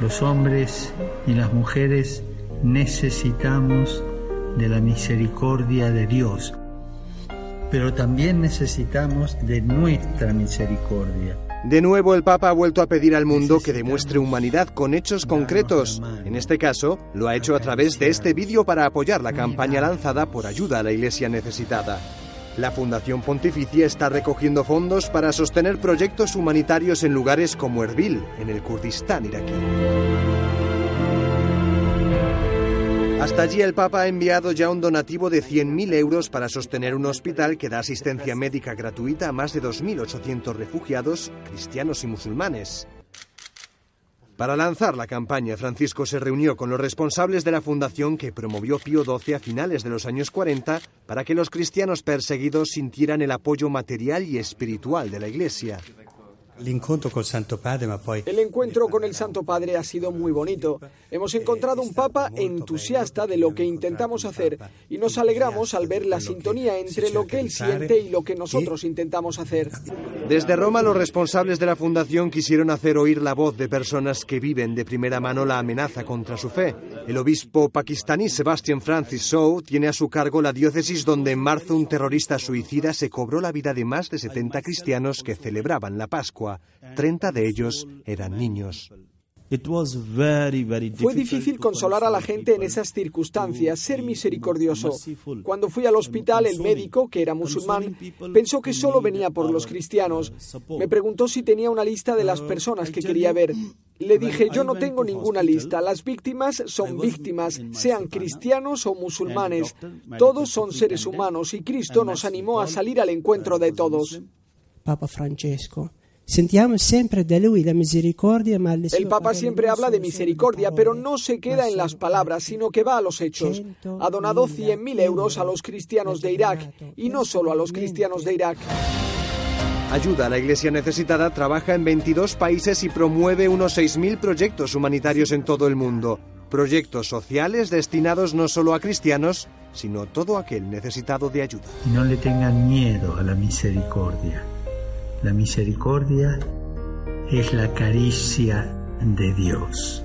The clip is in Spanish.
Los hombres y las mujeres necesitamos de la misericordia de Dios, pero también necesitamos de nuestra misericordia. De nuevo el Papa ha vuelto a pedir al mundo que demuestre humanidad con hechos concretos. En este caso, lo ha hecho a través de este vídeo para apoyar la campaña lanzada por ayuda a la Iglesia necesitada. La Fundación Pontificia está recogiendo fondos para sostener proyectos humanitarios en lugares como Erbil, en el Kurdistán iraquí. Hasta allí el Papa ha enviado ya un donativo de 100.000 euros para sostener un hospital que da asistencia médica gratuita a más de 2.800 refugiados, cristianos y musulmanes. Para lanzar la campaña, Francisco se reunió con los responsables de la fundación que promovió Pío XII a finales de los años 40 para que los cristianos perseguidos sintieran el apoyo material y espiritual de la Iglesia. El encuentro con el Santo Padre ha sido muy bonito. Hemos encontrado un Papa entusiasta de lo que intentamos hacer y nos alegramos al ver la sintonía entre lo que él siente y lo que nosotros intentamos hacer. Desde Roma, los responsables de la fundación quisieron hacer oír la voz de personas que viven de primera mano la amenaza contra su fe. El obispo pakistaní Sebastian Francis Shaw tiene a su cargo la diócesis donde en marzo un terrorista suicida se cobró la vida de más de 70 cristianos que celebraban la Pascua. 30 de ellos eran niños. Fue difícil consolar a la gente en esas circunstancias, ser misericordioso. Cuando fui al hospital, el médico, que era musulmán, pensó que solo venía por los cristianos. Me preguntó si tenía una lista de las personas que quería ver. Le dije, yo no tengo ninguna lista. Las víctimas son víctimas, sean cristianos o musulmanes. Todos son seres humanos y Cristo nos animó a salir al encuentro de todos. Papa Francesco. Siempre de lui la misericordia, El Papa siempre habla de misericordia, pero no se queda en las palabras, sino que va a los hechos. Ha donado 100.000 euros a los cristianos de Irak, y no solo a los cristianos de Irak. Ayuda a la Iglesia necesitada, trabaja en 22 países y promueve unos 6.000 proyectos humanitarios en todo el mundo. Proyectos sociales destinados no solo a cristianos, sino a todo aquel necesitado de ayuda. No le tengan miedo a la misericordia. La misericordia es la caricia de Dios.